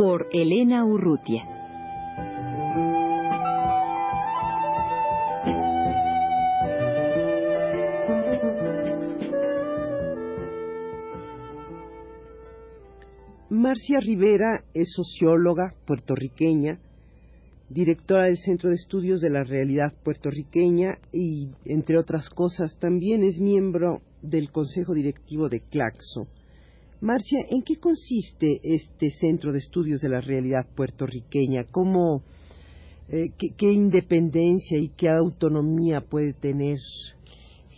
Por Elena Urrutia. Marcia Rivera es socióloga puertorriqueña, directora del Centro de Estudios de la Realidad Puertorriqueña y, entre otras cosas, también es miembro del Consejo Directivo de Claxo. Marcia, ¿en qué consiste este Centro de Estudios de la Realidad Puertorriqueña? ¿Cómo, eh, qué, qué independencia y qué autonomía puede tener?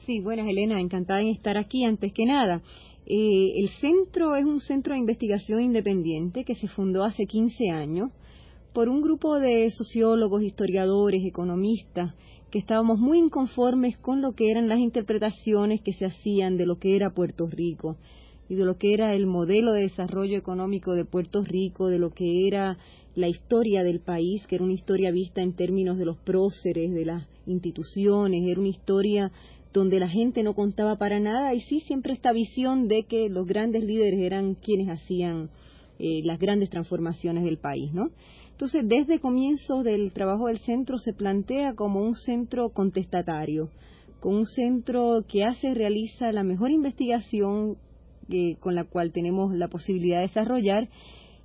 Sí, buenas Elena, encantada en estar aquí. Antes que nada, eh, el centro es un centro de investigación independiente que se fundó hace 15 años por un grupo de sociólogos, historiadores, economistas que estábamos muy inconformes con lo que eran las interpretaciones que se hacían de lo que era Puerto Rico y de lo que era el modelo de desarrollo económico de Puerto Rico, de lo que era la historia del país, que era una historia vista en términos de los próceres, de las instituciones, era una historia donde la gente no contaba para nada y sí siempre esta visión de que los grandes líderes eran quienes hacían eh, las grandes transformaciones del país, ¿no? Entonces, desde comienzos del trabajo del centro se plantea como un centro contestatario, como un centro que hace, realiza la mejor investigación eh, con la cual tenemos la posibilidad de desarrollar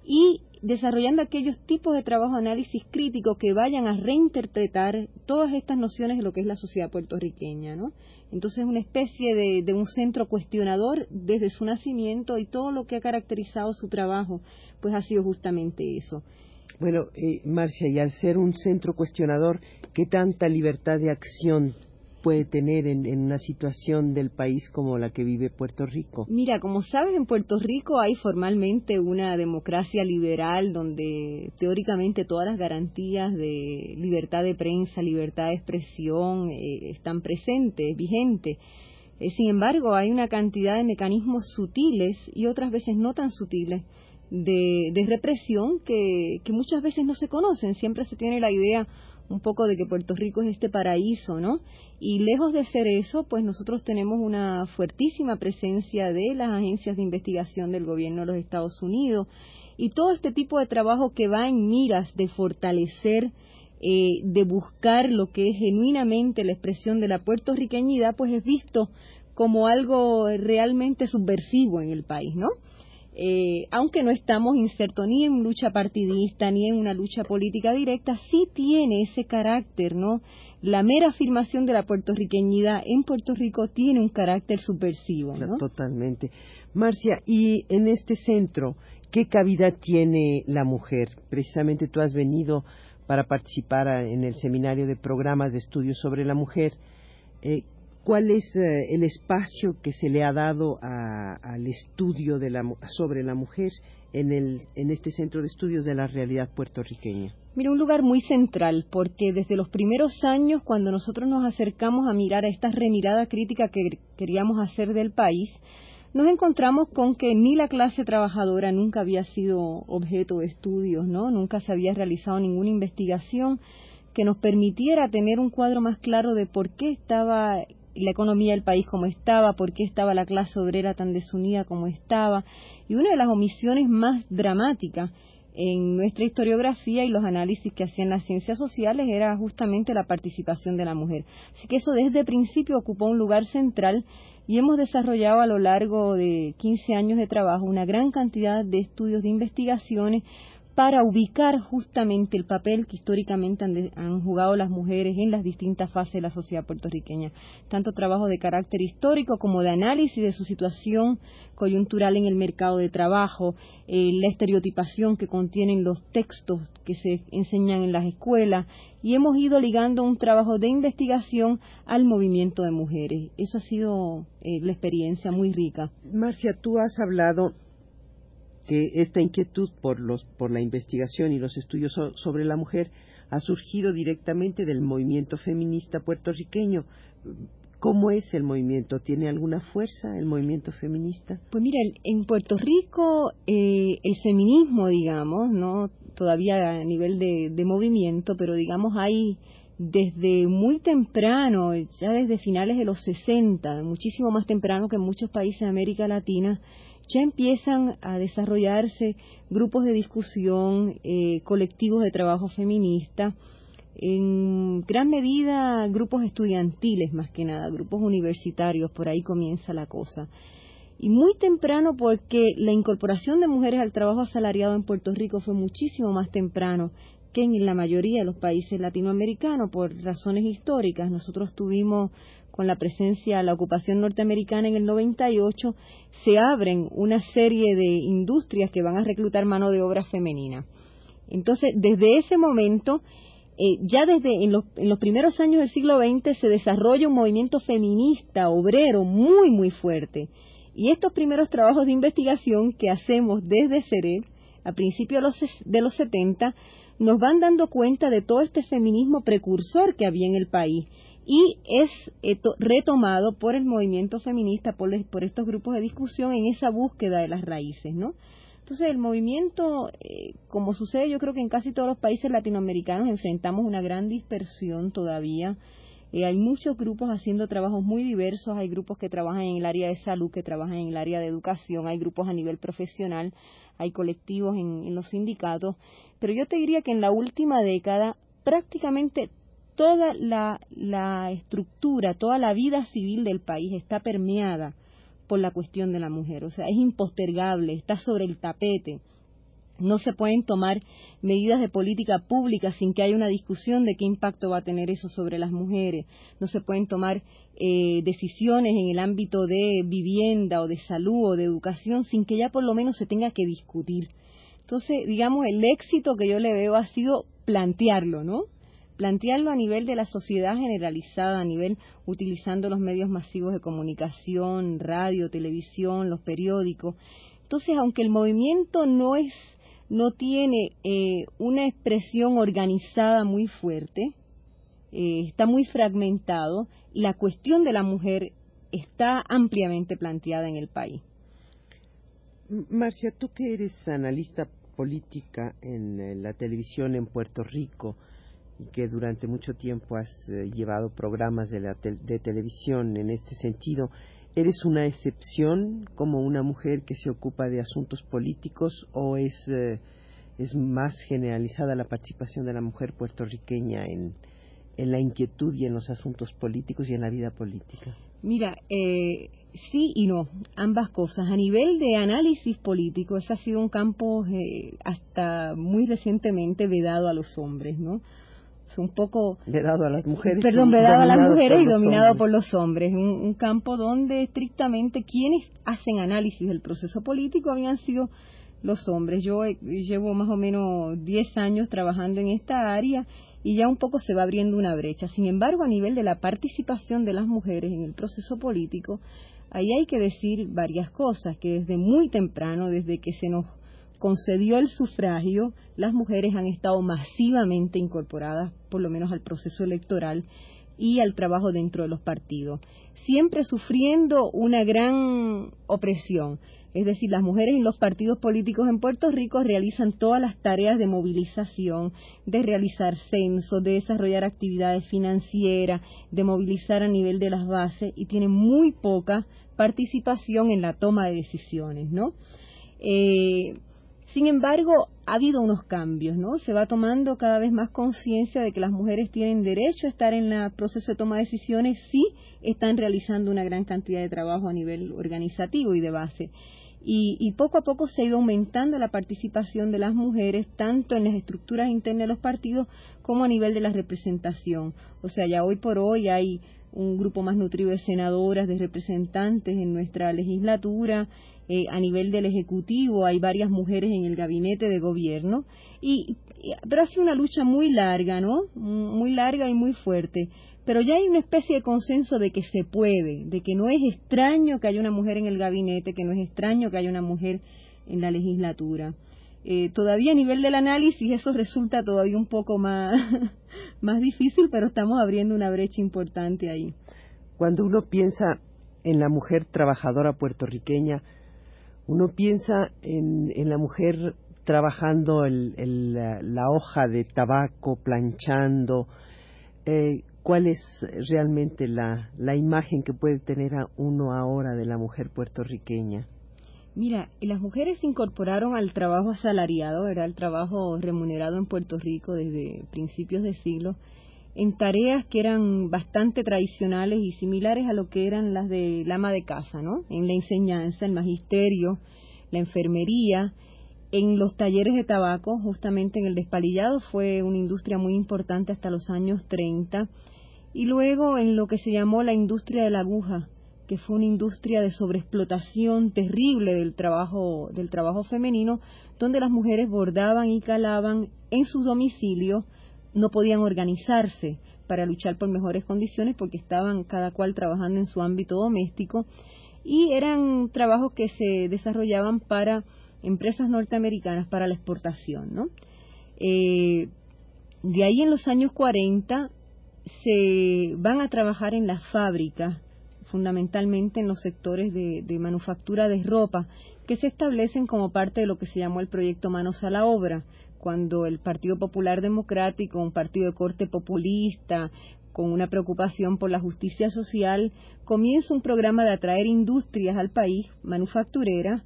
y desarrollando aquellos tipos de trabajo de análisis crítico que vayan a reinterpretar todas estas nociones de lo que es la sociedad puertorriqueña, ¿no? Entonces, una especie de, un centro cuestionador desde su nacimiento y todo lo que ha caracterizado su trabajo, pues ha sido justamente eso. Bueno, eh, Marcia, y al ser un centro cuestionador, ¿qué tanta libertad de acción puede tener en, una situación del país como la que vive Puerto Rico? Mira, como sabes, en Puerto Rico hay formalmente una democracia liberal donde teóricamente todas las garantías de libertad de prensa, libertad de expresión eh, están presentes, vigentes. Eh, sin embargo, hay una cantidad de mecanismos sutiles y otras veces no tan sutiles de, de represión que muchas veces no se conocen. Siempre se tiene la idea un poco de que Puerto Rico es este paraíso, ¿no? Y lejos de ser eso, pues nosotros tenemos una fuertísima presencia de las agencias de investigación del gobierno de los Estados Unidos y todo este tipo de trabajo que va en miras de fortalecer, eh, de buscar lo que es genuinamente la expresión de la puertorriqueñidad, pues es visto como algo realmente subversivo en el país, ¿no? Eh, aunque no estamos insertos ni en lucha partidista ni en una lucha política directa, sí tiene ese carácter, ¿no? La mera afirmación de la puertorriqueñidad en Puerto Rico tiene un carácter subversivo, ¿no? Totalmente. Marcia, y en este centro, ¿qué cabida tiene la mujer? Precisamente tú has venido para participar en el seminario de programas de estudios sobre la mujer. Eh, ¿Cuál es eh, el espacio que se le ha dado a- al estudio de la, sobre la mujer en, el, en este centro de estudios de la realidad puertorriqueña? Mira, un lugar muy central, porque desde los primeros años, cuando nosotros nos acercamos a mirar a esta remirada crítica que queríamos hacer del país, nos encontramos con que ni la clase trabajadora nunca había sido objeto de estudios, ¿no? Nunca se había realizado ninguna investigación que nos permitiera tener un cuadro más claro de por qué estaba la economía del país como estaba, por qué estaba la clase obrera tan desunida como estaba. Y una de las omisiones más dramáticas en nuestra historiografía y los análisis que hacían las ciencias sociales era justamente la participación de la mujer. Así que eso desde el principio ocupó un lugar central y hemos desarrollado a lo largo de 15 años de trabajo una gran cantidad de estudios de investigaciones para ubicar justamente el papel que históricamente han, jugado las mujeres en las distintas fases de la sociedad puertorriqueña, tanto trabajo de carácter histórico como de análisis de su situación coyuntural en el mercado de trabajo, eh, la estereotipación que contienen los textos que se enseñan en las escuelas y hemos ido ligando un trabajo de investigación al movimiento de mujeres. Eso ha sido eh, la experiencia muy rica. Marcia, tú has hablado que esta inquietud por, los, por la investigación y los estudios sobre la mujer ha surgido directamente del movimiento feminista puertorriqueño. ¿Cómo es el movimiento? ¿Tiene alguna fuerza el movimiento feminista? Pues mira, en Puerto Rico eh, el feminismo, digamos, no todavía a nivel de, de movimiento, pero digamos hay desde muy temprano, ya desde finales de los 60, muchísimo más temprano que en muchos países de América Latina, ya empiezan a desarrollarse grupos de discusión, eh, colectivos de trabajo feminista, en gran medida grupos estudiantiles más que nada, grupos universitarios, por ahí comienza la cosa. Y muy temprano porque la incorporación de mujeres al trabajo asalariado en Puerto Rico fue muchísimo más temprano que en la mayoría de los países latinoamericanos por razones históricas. Nosotros tuvimos con la presencia, la ocupación norteamericana en el 98, se abren una serie de industrias que van a reclutar mano de obra femenina. Entonces, desde ese momento, eh, ya desde en los, primeros años del siglo XX se desarrolla un movimiento feminista, obrero, muy, muy fuerte. Y estos primeros trabajos de investigación que hacemos desde CEREB, a principios de los, de los 70, nos van dando cuenta de todo este feminismo precursor que había en el país y es retomado por el movimiento feminista, por, estos grupos de discusión en esa búsqueda de las raíces, ¿no? Entonces el movimiento, eh, como sucede yo creo que en casi todos los países latinoamericanos enfrentamos una gran dispersión todavía. Eh, hay muchos grupos haciendo trabajos muy diversos, hay grupos que trabajan en el área de salud, que trabajan en el área de educación, hay grupos a nivel profesional, hay colectivos en los sindicatos, pero yo te diría que en la última década prácticamente toda la, estructura, toda la vida civil del país está permeada por la cuestión de la mujer. O sea, es impostergable, está sobre el tapete. No se pueden tomar medidas de política pública sin que haya una discusión de qué impacto va a tener eso sobre las mujeres. No se pueden tomar eh, decisiones en el ámbito de vivienda o de salud o de educación sin que ya por lo menos se tenga que discutir. Entonces, digamos, el éxito que yo le veo ha sido plantearlo, ¿no? Plantearlo a nivel de la sociedad generalizada, a nivel utilizando los medios masivos de comunicación, radio, televisión, los periódicos. Entonces, aunque el movimiento no es, no tiene eh, una expresión organizada muy fuerte, eh, está muy fragmentado, la cuestión de la mujer está ampliamente planteada en el país. Marcia, tú que eres analista política en la televisión en Puerto Rico, y que durante mucho tiempo has eh, llevado programas de, la de televisión en este sentido, ¿eres una excepción como una mujer que se ocupa de asuntos políticos o es, eh, es más generalizada la participación de la mujer puertorriqueña en, en la inquietud y en los asuntos políticos y en la vida política? Mira, eh, sí y no, ambas cosas. A nivel de análisis político, ese ha sido un campo hasta muy recientemente vedado a los hombres, ¿no? Es un poco vedado a las mujeres perdón vedado a las mujeres y dominado por los hombres. Un, un, campo donde estrictamente quienes hacen análisis del proceso político habían sido los hombres. Yo llevo más o menos 10 años trabajando en esta área y ya un poco se va abriendo una brecha. Sin embargo a nivel de la participación de las mujeres en el proceso político ahí hay que decir varias cosas que desde muy temprano desde que se nos concedió el sufragio, las mujeres han estado masivamente incorporadas, por lo menos al proceso electoral y al trabajo dentro de los partidos, siempre sufriendo una gran opresión. Es decir, las mujeres en los partidos políticos en Puerto Rico realizan todas las tareas de movilización, de realizar censos, de desarrollar actividades financieras, de movilizar a nivel de las bases y tienen muy poca participación en la toma de decisiones, ¿no? Eh, sin embargo, ha habido unos cambios, ¿no? Se va tomando cada vez más conciencia de que las mujeres tienen derecho a estar en el proceso de toma de decisiones si están realizando una gran cantidad de trabajo a nivel organizativo y de base. y, poco a poco se ha ido aumentando la participación de las mujeres tanto en las estructuras internas de los partidos como a nivel de la representación. O sea, ya hoy por hoy hay un grupo más nutrido de senadoras, de representantes en nuestra legislatura, eh, a nivel del Ejecutivo hay varias mujeres en el gabinete de gobierno, y, pero ha sido una lucha muy larga, ¿no? Muy larga y muy fuerte pero ya hay una especie de consenso de que se puede, de que no es extraño que haya una mujer en el gabinete, que no es extraño que haya una mujer en la legislatura. Eh, todavía a nivel del análisis eso resulta todavía un poco más, más difícil, pero estamos abriendo una brecha importante ahí. Cuando uno piensa en la mujer trabajadora puertorriqueña, uno piensa en, en la mujer trabajando el, la, hoja de tabaco, planchando, eh, cuál es realmente la, la imagen que puede tener a uno ahora de la mujer puertorriqueña. Mira, las mujeres se incorporaron al trabajo asalariado, era el trabajo remunerado en Puerto Rico desde principios de siglo, en tareas que eran bastante tradicionales y similares a lo que eran las de la ama de casa, ¿no? En la enseñanza, el magisterio, la enfermería, en los talleres de tabaco, justamente en el despalillado, fue una industria muy importante hasta los años 30 y luego en lo que se llamó la industria de la aguja, que fue una industria de sobreexplotación terrible del trabajo, del trabajo femenino, donde las mujeres bordaban y calaban en sus domicilios, no podían organizarse para luchar por mejores condiciones porque estaban cada cual trabajando en su ámbito doméstico y eran trabajos que se desarrollaban para empresas norteamericanas para la exportación, ¿no? Eh, de ahí en los años 40 se van a trabajar en las fábricas, fundamentalmente en los sectores de, manufactura de ropa, que se establecen como parte de lo que se llamó el proyecto Manos a la Obra, cuando el Partido Popular Democrático, un partido de corte populista, con una preocupación por la justicia social, comienza un programa de atraer industrias al país, manufactureras,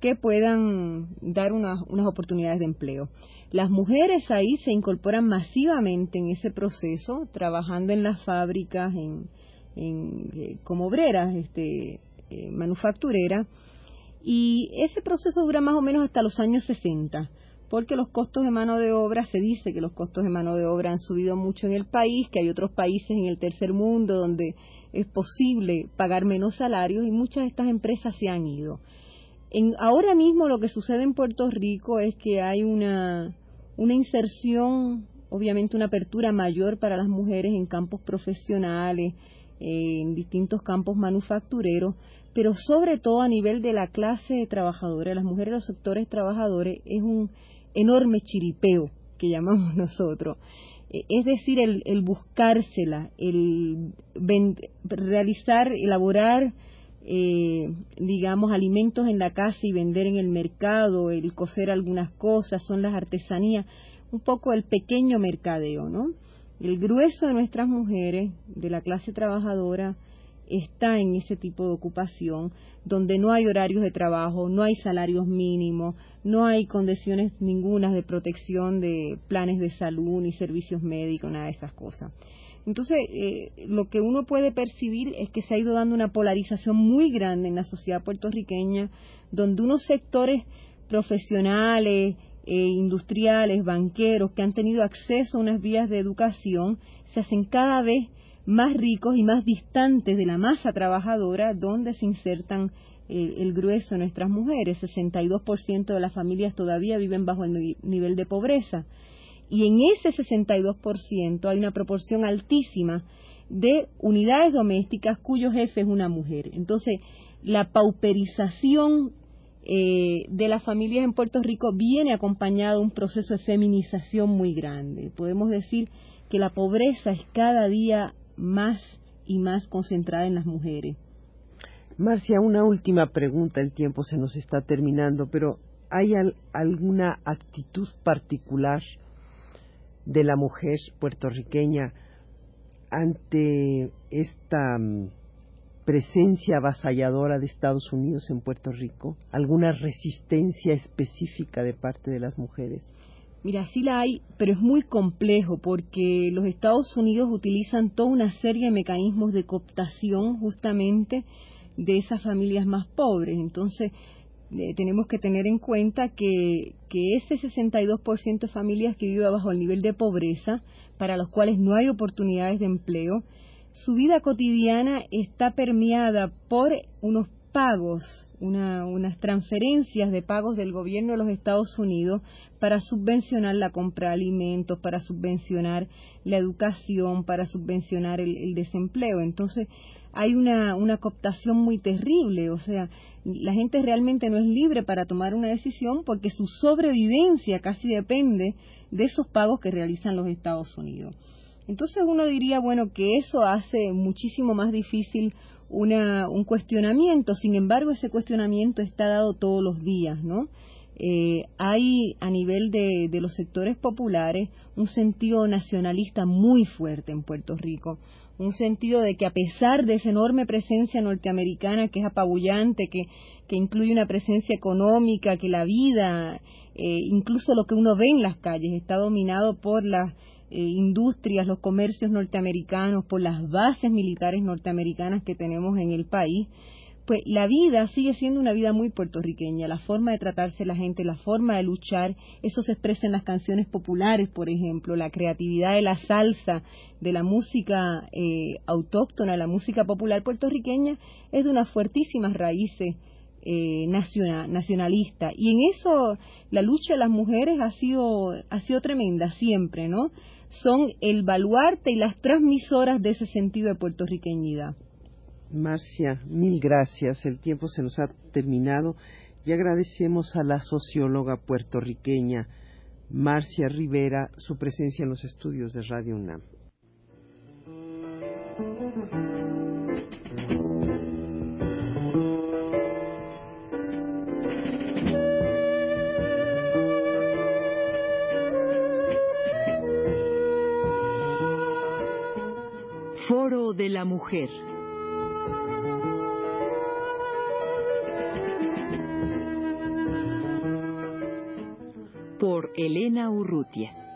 que puedan dar unas oportunidades de empleo. Las mujeres ahí se incorporan masivamente en ese proceso, trabajando en las fábricas, en, eh, como obreras este, eh, manufactureras, y ese proceso dura más o menos hasta los años 60, porque los costos de mano de obra, se dice que los costos de mano de obra han subido mucho en el país, que hay otros países en el tercer mundo donde es posible pagar menos salarios y muchas de estas empresas se han ido. En, ahora mismo lo que sucede en Puerto Rico es que hay una una inserción, obviamente una apertura mayor para las mujeres en campos profesionales, en distintos campos manufactureros, pero sobre todo a nivel de la clase trabajadora, las mujeres de los sectores trabajadores, es un enorme chiripeo que llamamos nosotros. E, es decir, el, el buscársela, el realizar, elaborar eh, digamos, alimentos en la casa y vender en el mercado, el coser algunas cosas, son las artesanías, un poco el pequeño mercadeo, ¿no? El grueso de nuestras mujeres, de la clase trabajadora, está en ese tipo de ocupación, donde no hay horarios de trabajo, no hay salarios mínimos, no hay condiciones ninguna de protección de planes de salud ni servicios médicos, nada de esas cosas. Entonces, eh, lo que uno puede percibir es que se ha ido dando una polarización muy grande en la sociedad puertorriqueña, donde unos sectores profesionales, eh, industriales, banqueros, que han tenido acceso a unas vías de educación, se hacen cada vez más ricos y más distantes de la masa trabajadora donde se insertan eh, el grueso de nuestras mujeres. 62% de las familias todavía viven bajo el nivel de pobreza y en ese 62% hay una proporción altísima de unidades domésticas cuyo jefe es una mujer. Entonces, la pauperización eh, de las familias en Puerto Rico viene acompañado de un proceso de feminización muy grande. Podemos decir que la pobreza es cada día más y más concentrada en las mujeres. Marcia, una última pregunta, el tiempo se nos está terminando, pero ¿hay alguna actitud particular de la mujer puertorriqueña ante esta mm, presencia avasalladora de Estados Unidos en Puerto Rico? ¿Alguna resistencia específica de parte de las mujeres? Mira, sí la hay, pero es muy complejo porque los Estados Unidos utilizan toda una serie de mecanismos de cooptación justamente de esas familias más pobres. Entonces, eh, tenemos que tener en cuenta que, que ese 62% de familias que viven bajo el nivel de pobreza, para los cuales no hay oportunidades de empleo, su vida cotidiana está permeada por unos pagos, unas transferencias de pagos del gobierno de los Estados Unidos para subvencionar la compra de alimentos, para subvencionar la educación, para subvencionar el, desempleo. Entonces, hay una, una cooptación muy terrible, o sea, la gente realmente no es libre para tomar una decisión porque su sobrevivencia casi depende de esos pagos que realizan los Estados Unidos. Entonces uno diría, bueno, que eso hace muchísimo más difícil una, un cuestionamiento, sin embargo ese cuestionamiento está dado todos los días, ¿no? Eh, hay a nivel de, de, los sectores populares un sentido nacionalista muy fuerte en Puerto Rico, un sentido de que a pesar de esa enorme presencia norteamericana que es apabullante, que, que incluye una presencia económica, que la vida, eh, incluso lo que uno ve en las calles, está dominado por las industrias, los comercios norteamericanos, por las bases militares norteamericanas que tenemos en el país, pues la vida sigue siendo una vida muy puertorriqueña, la forma de tratarse la gente, la forma de luchar, eso se expresa en las canciones populares, por ejemplo, la creatividad de la salsa, de la música eh, autóctona, la música popular puertorriqueña, es de unas fuertísimas raíces eh, nacionalista. Y en eso la lucha de las mujeres ha sido, ha sido tremenda siempre, ¿no? Son el baluarte y las transmisoras de ese sentido de puertorriqueñidad. Marcia, mil gracias. El tiempo se nos ha terminado y agradecemos a la socióloga puertorriqueña Marcia Rivera su presencia en los estudios de Radio UNAM. Mujer. Elena Urrutia.